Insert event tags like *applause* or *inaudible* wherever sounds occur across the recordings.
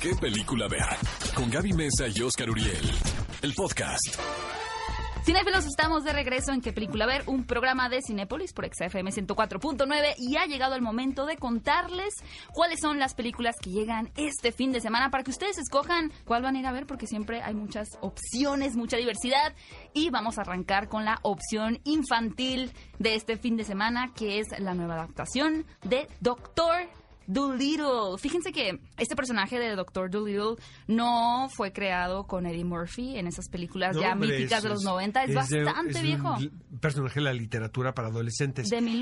qué película ver. Con Gaby Mesa y Oscar Uriel. El podcast. Cinéfilos, estamos de regreso en ¿Qué película ver? Un programa de Cinépolis por XFM 104.9 y ha llegado el momento de contarles cuáles son las películas que llegan este fin de semana para que ustedes escojan cuál van a ir a ver porque siempre hay muchas opciones, mucha diversidad y vamos a arrancar con la opción infantil de este fin de semana que es la nueva adaptación de Doctor Doolittle. Fíjense que este personaje de Doctor Doolittle no fue creado con Eddie Murphy en esas películas No, ya míticas de es- los 90. Es, de- bastante es viejo. un personaje de la literatura para adolescentes. De hecho, hay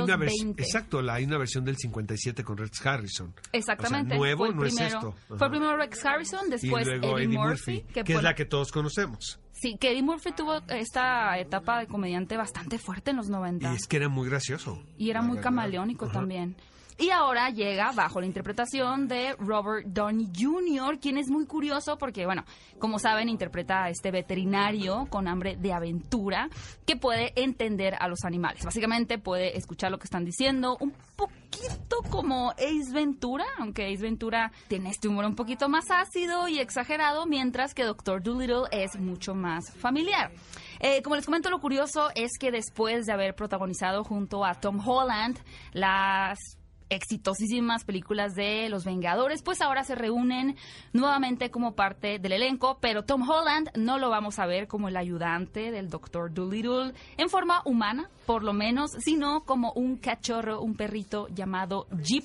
una vers- 1920. exacto, la, hay una versión del 57 con Rex Harrison. Exactamente. O sea, nuevo fue no es primero. esto. Fue Ajá. primero Rex Harrison, después luego Eddie, Murphy, que, fue es la que todos conocemos. Sí, que Eddie Murphy tuvo esta etapa de comediante bastante fuerte en los 90. Y es que era muy gracioso. Y era muy camaleónico Ajá. también. Y ahora llega bajo la interpretación de Robert Downey Jr., quien es muy curioso porque, bueno, como saben, interpreta a este veterinario con hambre de aventura que puede entender a los animales. Básicamente puede escuchar lo que están diciendo, un poquito como Ace Ventura, aunque Ace Ventura tiene este humor un poquito más ácido y exagerado, mientras que Doctor Dolittle es mucho más familiar. Eh, como les comento, lo curioso es que después de haber protagonizado junto a Tom Holland las exitosísimas películas de Los Vengadores, pues ahora se reúnen nuevamente como parte del elenco, pero Tom Holland no lo vamos a ver como el ayudante del Doctor Dolittle en forma humana, por lo menos, sino como un cachorro, un perrito llamado Jeep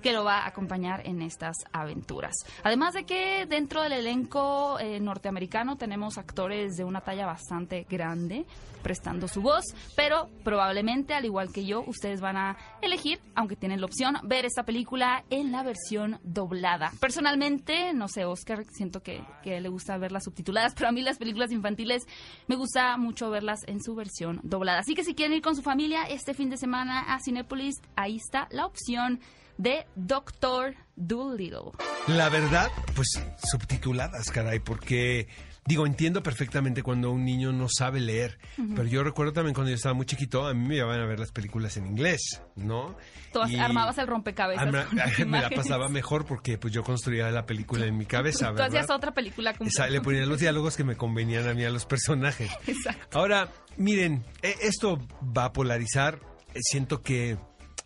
que lo va a acompañar en estas aventuras. Además de que dentro del elenco eh, norteamericano tenemos actores de una talla bastante grande prestando su voz, pero probablemente, al igual que yo, ustedes van a elegir, aunque tienen la opción, ver esta película en la versión doblada. Personalmente, no sé, Oscar, siento que, que le gusta verlas subtituladas, *laughs* pero a mí las películas infantiles me gusta mucho verlas en su versión doblada. Así que si quieren ir con su familia este fin de semana a Cinépolis, ahí está la opción de Doctor Dolittle. La verdad, pues subtituladas, caray, porque digo, entiendo perfectamente cuando un niño no sabe leer, pero yo recuerdo también cuando yo estaba muy chiquito, a mí me llevaban a ver las películas en inglés, ¿no? Tú Y armabas el rompecabezas. arma- con *laughs* me la pasaba mejor porque pues yo construía la película en mi cabeza, Tú ¿verdad? hacías otra película Esa- completa. le ponía los diálogos que me convenían a mí a los personajes. *laughs* Exacto. Ahora, miren, e- esto va a polarizar. Eh, Siento que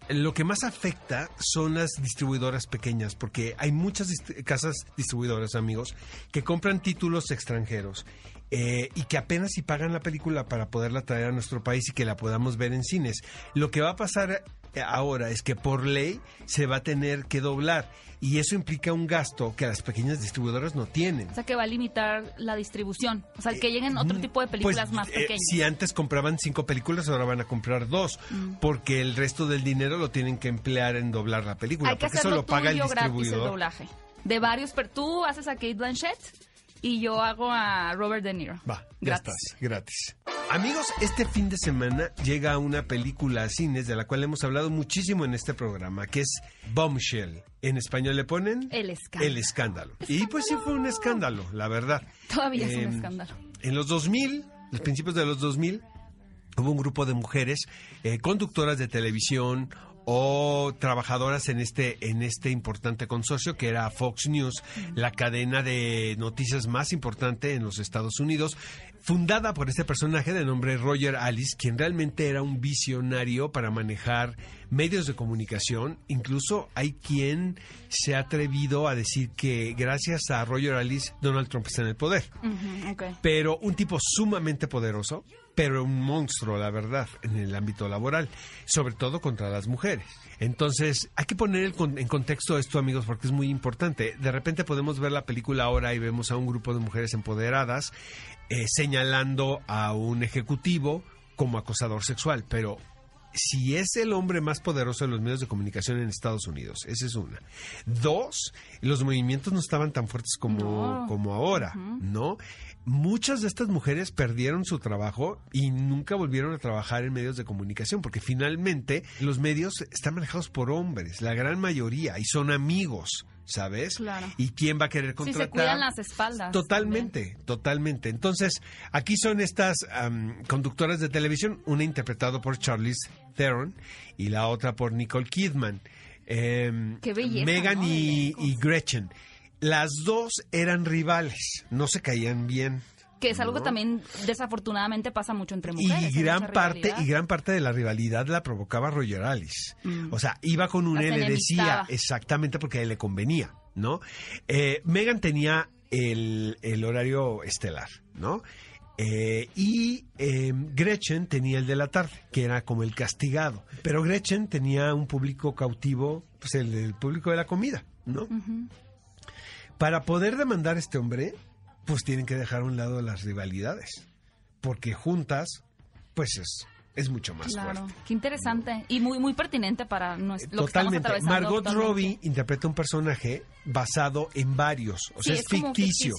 lo que más afecta son las distribuidoras pequeñas, porque hay muchas casas distribuidoras, amigos, que compran títulos extranjeros eh, y que apenas si pagan la película para poderla traer a nuestro país y que la podamos ver en cines. Lo que va a pasar ahora es que por ley se va a tener que doblar y eso implica un gasto que las pequeñas distribuidoras no tienen. O sea, que va a limitar la distribución. O sea, que lleguen otro tipo de películas Pues, más eh, pequeñas. si antes compraban cinco películas, ahora van a comprar dos, Mm. porque el resto del dinero lo tienen que emplear en doblar la película, Hay que porque eso lo paga el gratis el distribuidor. doblaje. De varios, pero tú haces a Kate Blanchett y yo hago a Robert De Niro. Va, ya Gratis. estás, gratis. Amigos, este fin de semana llega una película a cines de la cual hemos hablado muchísimo en este programa, que es Bombshell. En español le ponen El escándalo. El escándalo. Y pues sí fue un escándalo, la verdad. Todavía es un Em, escándalo. En los 2000, los principios de los 2000, hubo un grupo de mujeres eh, conductoras de televisión o trabajadoras en este en este importante consorcio que era Fox News, la cadena de noticias más importante en los Estados Unidos, fundada por este personaje de nombre Roger Alice, quien realmente era un visionario para manejar medios de comunicación. Incluso hay quien se ha atrevido a decir que gracias a Roger Alice Donald Trump está en el poder Ujú, ok. pero un tipo sumamente poderoso, pero un monstruo, la verdad, en el ámbito laboral, sobre todo contra las mujeres. Entonces, hay que poner en contexto esto, amigos, porque es muy importante. De repente podemos ver la película ahora y vemos a un grupo de mujeres empoderadas eh, señalando a un ejecutivo como acosador sexual, pero si es el hombre más poderoso de los medios de comunicación en Estados Unidos, esa es una. Dos, los movimientos no estaban tan fuertes como, No. como ahora, ¿no? Muchas de estas mujeres perdieron su trabajo y nunca volvieron a trabajar en medios de comunicación, porque finalmente los medios están manejados por hombres, la gran mayoría, y son amigos, ¿sabes? Claro. ¿Y quién va a querer Sí, contratar? se cuidan las espaldas. Totalmente, totalmente. Entonces, aquí son estas am, conductoras de televisión, una interpretada por Charlize Theron y la otra por Nicole Kidman. Em, Qué belleza, Megan y Gretchen. Las dos eran rivales, no se caían bien. Que es algo que también desafortunadamente pasa mucho entre mujeres. Y gran parte y gran parte de la rivalidad la provocaba Roger Alice. O sea, iba con un le decía exactamente porque a él le convenía, ¿no? Eh, Megan tenía el, el horario estelar, ¿no? Eh, y eh, Gretchen tenía el de la tarde, que era como el castigado. Pero Gretchen tenía un público cautivo, pues el, el público de la comida, ¿no? Para poder demandar a este hombre, pues tienen que dejar a un lado las rivalidades. Porque juntas, pues es, es mucho más Claro, fuerte. qué interesante y muy muy pertinente para nues- lo que Totalmente. atravesando Margot actualmente. Robbie interpreta un personaje basado en varios. O Sí, sea, es ficticio.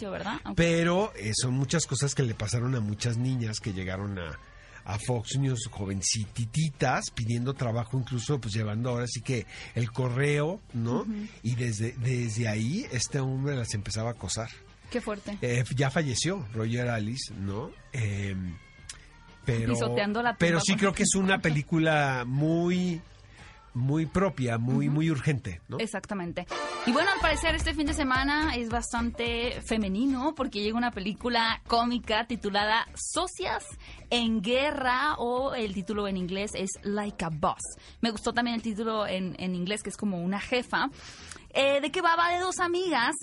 Pero eh, son muchas cosas que le pasaron a muchas niñas que llegaron a, a Fox News jovencititas pidiendo trabajo, incluso pues llevando ahora sí que el correo, ¿no? Y desde, desde ahí este hombre las empezaba a acosar. Qué fuerte. Eh, ya falleció Roger Alice, ¿no? Eh, pero, Pisoteando la pero sí creo que es una *laughs* película muy, muy propia, muy, muy urgente, ¿no? Exactamente. Y bueno, al parecer este fin de semana es bastante femenino porque llega una película cómica titulada Socias en Guerra o el título en inglés es Like a Boss. Me gustó también el título en, en inglés que es como una jefa. Eh, ¿De qué va? Va de dos amigas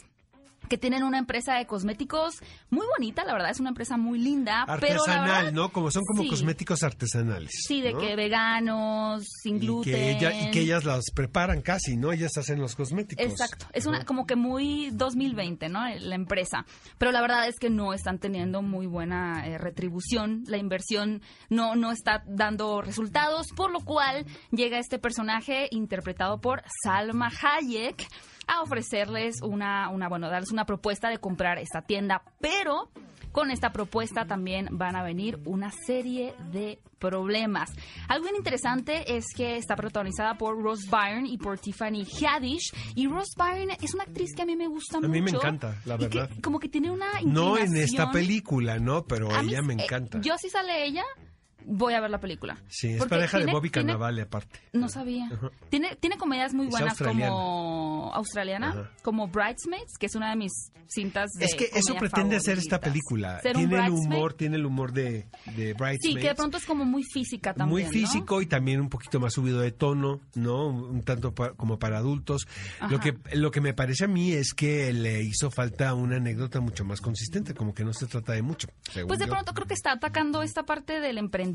que tienen una empresa de cosméticos muy bonita, la verdad es una empresa muy linda, pero la Artesanal, verdad- ¿no? Como son como Sí. cosméticos artesanales. Sí, de ¿no? que veganos, sin y gluten. que, ella- y que ellas las preparan casi, ¿no? Ellas hacen los cosméticos. Exacto, es una como que muy 2020, ¿no? La empresa. Pero la verdad es que no están teniendo muy buena eh, retribución, la inversión no no está dando resultados, por lo cual llega este personaje interpretado por Salma Hayek a ofrecerles una una bueno, darles una propuesta de comprar esta tienda, pero con esta propuesta también van a venir una serie de problemas. Algo bien interesante es que está protagonizada por Rose Byrne y por Tiffany Haddish. Y Rose Byrne es una actriz que a mí me gusta mucho. A mí me encanta, la y que verdad. como que tiene una No en esta película, ¿no? Pero A ella me eh, encanta. yo si sale ella, voy a ver la película. sí, es Porque pareja de tiene- Bobby tiene- Cannavale, aparte. No sabía. Tiene, tiene comedias muy buenas australiana. como australiana, como Bridesmaids, que es una de mis cintas de Es que eso pretende hacer esta película. Tiene el humor, tiene el humor de, de Bridesmaids. Sí, que de pronto es como muy física también. muy ¿no? físico y también un poquito más subido de tono, ¿no? Un tanto pa- como para adultos. Lo que, lo que me parece a mí es que le hizo falta una anécdota mucho más consistente, como que no se trata de mucho. Pues de yo. pronto creo que está atacando esta parte del emprendimiento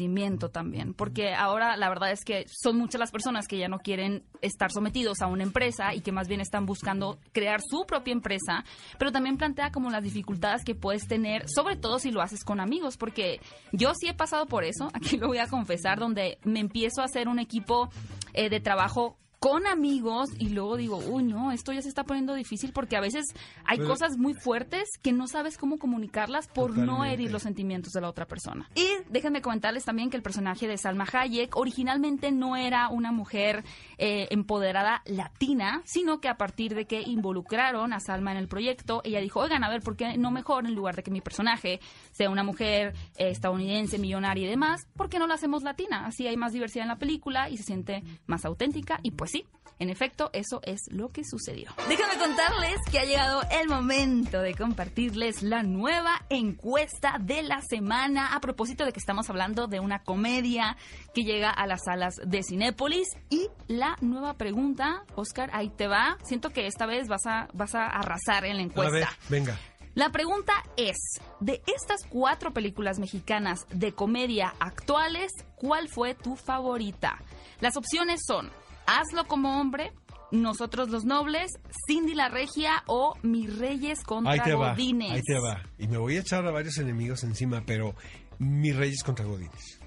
también, porque ahora la verdad es que son muchas las personas que ya no quieren estar sometidos a una empresa y que más bien están buscando crear su propia empresa, pero también plantea como las dificultades que puedes tener, sobre todo si lo haces con amigos, porque yo sí he pasado por eso, *laughs* aquí lo voy a confesar, donde me empiezo a hacer un equipo eh, de trabajo con amigos y luego digo, uy, no, esto ya se está poniendo difícil porque a veces hay Pero- cosas muy fuertes que no sabes cómo comunicarlas por no Totalmente. herir los sentimientos de la otra persona. Y déjenme comentarles también que el personaje de Salma Hayek originalmente no era una mujer eh, empoderada latina, sino que a partir de que involucraron a Salma en el proyecto, ella dijo, oigan, a ver, ¿por qué no mejor en lugar de que mi personaje sea una mujer eh, estadounidense, millonaria y demás, ¿por qué no la hacemos latina? Así hay más diversidad en la película y se siente más auténtica y pues sí. En efecto, eso es lo que sucedió. Déjenme contarles que ha llegado el momento de compartirles la nueva encuesta de la semana a propósito de que estamos hablando de una comedia que llega a las salas de Cinépolis y la nueva pregunta, Oscar, ahí te va. Siento que esta vez vas a vas a arrasar en la A encuesta. ver, venga. La pregunta es, de estas cuatro películas mexicanas de comedia actuales, ¿cuál fue tu favorita? Las opciones son Hazlo como hombre, Nosotros los Nobles, Cindy la Regia o Mis Reyes contra Ahí te va. Godines. Ahí te va. Y me voy a echar a varios enemigos encima, pero mis reyes contra Godines.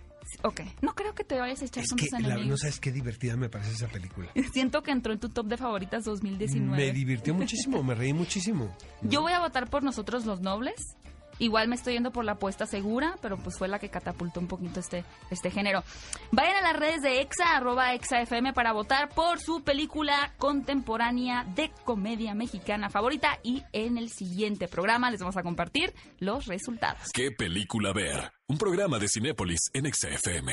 Ok, no creo que te vayas a echar Es con que tus la- no enemigos. sabes qué divertida me parece esa película. *laughs* Siento que entró en tu top de favoritas 2019. Me divirtió muchísimo, me reí muchísimo. *laughs* Yo voy a votar por nosotros los nobles. Igual me estoy yendo por la apuesta segura, pero pues fue la que catapultó un poquito este, este género. Vayan a las redes de EXA, arroba EXAFM para votar por su película contemporánea de comedia mexicana favorita y en el siguiente programa les vamos a compartir los resultados. ¿Qué película ver? Un programa de Cinépolis en XFM.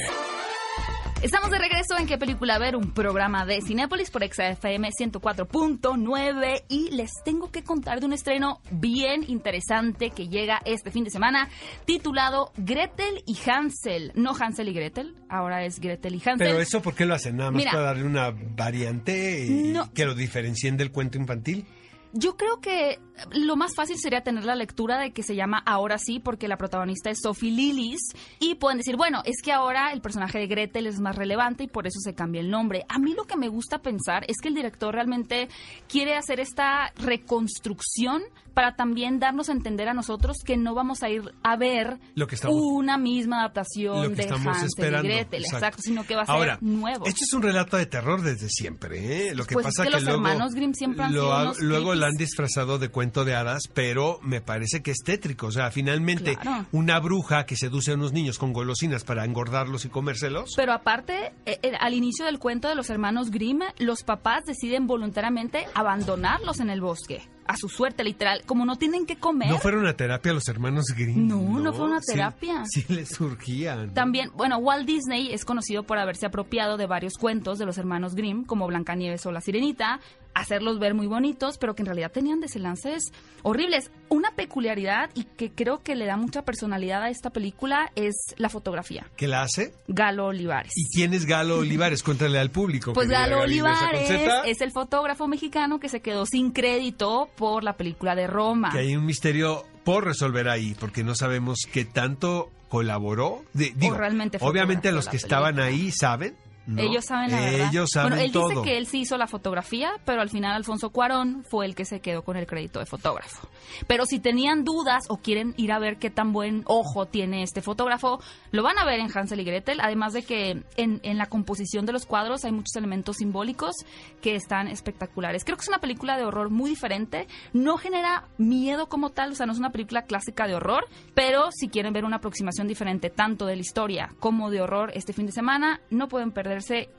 Estamos de regreso en qué película ver, un programa de Cinépolis por XFM 104.9 y les tengo que contar de un estreno bien interesante que llega este fin de semana titulado Gretel y Hansel. No Hansel y Gretel, ahora es Gretel y Hansel. Pero eso, ¿por qué lo hacen? Nada más Mira. para darle una variante y No. que lo diferencien del cuento infantil. Yo creo que lo más fácil sería tener la lectura de que se llama Ahora sí, porque la protagonista es Sophie Lillis. Y pueden decir, bueno, es que ahora el personaje de Gretel es más relevante y por eso se cambia el nombre. A mí lo que me gusta pensar es que el director realmente quiere hacer esta reconstrucción para también darnos a entender a nosotros que no vamos a ir a ver Lo que estamos- una misma Lo adaptación que de estamos Hansel esperando. y Gretel, exacto. exacto, sino que va a ser Ahora, nuevo. Esto es un relato de terror desde siempre. ¿eh? Lo que Pues es pasa que los luego, hermanos Grimm siempre han lo sido unos luego lo han disfrazado de cuento de hadas, pero me parece que es tétrico. O sea, finalmente Claro. una bruja que seduce a unos niños con golosinas para engordarlos y comérselos. Pero aparte, eh, eh, al inicio del cuento de los hermanos Grimm, los papás deciden voluntariamente abandonarlos en el bosque. A su suerte, literal. Como no tienen que comer. ¿No fueron a terapia los hermanos Grimm? No, no fue una Sí- terapia. Sí, les surgían. También, bueno, Walt Disney es conocido por haberse apropiado de varios cuentos de los hermanos Grimm, como Blancanieves o La Sirenita, hacerlos ver muy bonitos, pero que en realidad tenían desenlaces horribles. Una peculiaridad y que creo que le da mucha personalidad a esta película es la fotografía. ¿Qué la hace? Galo Olivares. ¿Y quién es Galo *laughs* Olivares? Cuéntale al público. Pues Galo Olivares es el fotógrafo mexicano que se quedó sin crédito por la película de Roma. Que hay un misterio por resolver ahí, porque no sabemos qué tanto colaboró. De- digo, realmente obviamente los que estaban película. ahí saben. ¿No? Ellos saben la verdad. Ellos saben bueno, él todo. dice que él sí hizo la fotografía, pero al final Alfonso Cuarón fue el que se quedó con el crédito de fotógrafo. Pero si tenían dudas o quieren ir a ver qué tan buen ojo tiene este fotógrafo, lo van a ver en Hansel y Gretel, además de que en, en la composición de los cuadros hay muchos elementos simbólicos que están espectaculares. Creo que es una película de horror muy diferente, no genera miedo como tal, o sea, no es una película clásica de horror, pero si quieren ver una aproximación diferente tanto de la historia como de horror este fin de semana, no pueden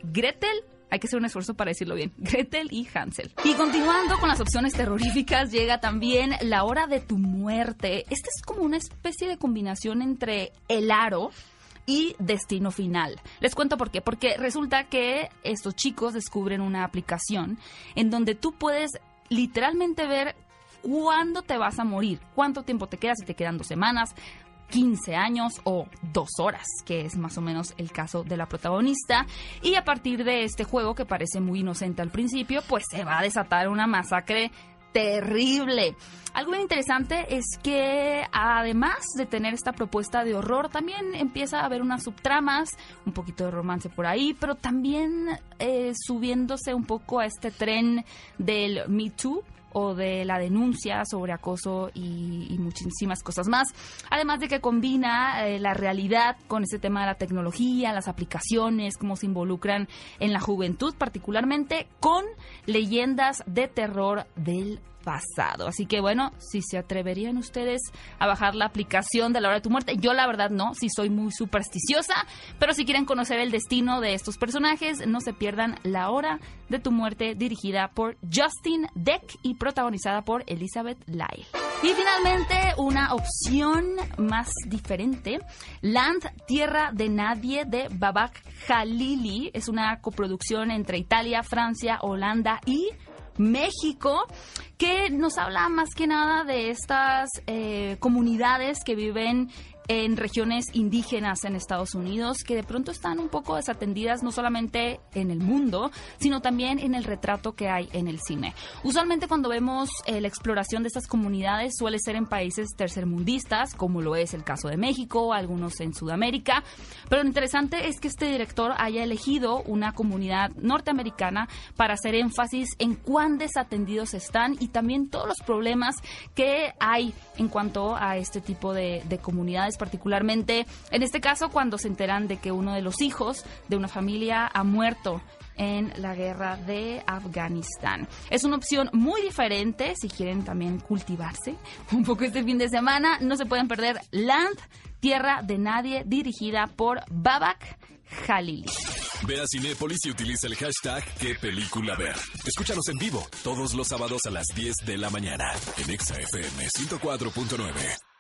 Gretel hay que hacer un esfuerzo para decirlo bien. Gretel y Hansel. Y continuando con las opciones terroríficas, llega también La Hora de tu Muerte. Esta es como una especie de combinación entre El Aro y Destino Final. Les cuento por qué. Porque resulta que estos chicos descubren una aplicación en donde tú puedes literalmente ver cuándo te vas a morir, cuánto tiempo te queda, si te quedan dos semanas, 15 años o dos horas, que es más o menos el caso de la protagonista. Y a partir de este juego, que parece muy inocente al principio, pues se va a desatar una masacre terrible. Algo interesante es que además de tener esta propuesta de horror, también empieza a haber unas subtramas, un poquito de romance por ahí, pero también eh, subiéndose un poco a este tren del Me Too de la denuncia sobre acoso y, y muchísimas cosas más. Además de que combina eh, la realidad con ese tema de la tecnología, las aplicaciones, cómo se involucran en la juventud, particularmente con leyendas de terror del pasado. Así que bueno, si se atreverían ustedes a bajar la aplicación de la hora de tu muerte, yo la verdad no, si soy muy supersticiosa, pero si quieren conocer el destino de estos personajes, no se pierdan la hora de tu muerte dirigida por Justin Deck y protagonizada por Elizabeth Lyle. Y finalmente, una opción más diferente, Land, Tierra de Nadie de Babak Khalili, es una coproducción entre Italia, Francia, Holanda y México, que nos habla más que nada de estas eh, comunidades que viven en regiones indígenas en Estados Unidos que de pronto están un poco desatendidas no solamente en el mundo, sino también en el retrato que hay en el cine. Usualmente cuando vemos eh, la exploración de estas comunidades suele ser en países tercermundistas, como lo es el caso de México, algunos en Sudamérica, pero lo interesante es que este director haya elegido una comunidad norteamericana para hacer énfasis en cuán desatendidos están y también todos los problemas que hay en cuanto a este tipo de, de comunidades particularmente en este caso cuando se enteran de que uno de los hijos de una familia ha muerto en la guerra de Afganistán. Es una opción muy diferente si quieren también cultivarse *laughs* un poco este fin de semana. No se pueden perder Land, Tierra de Nadie, dirigida por Babak Jalili. Ve a Cinépolis y utiliza el hashtag qué película ver. Escúchanos en vivo todos los sábados a las 10 de la mañana en ExaFM 104.9.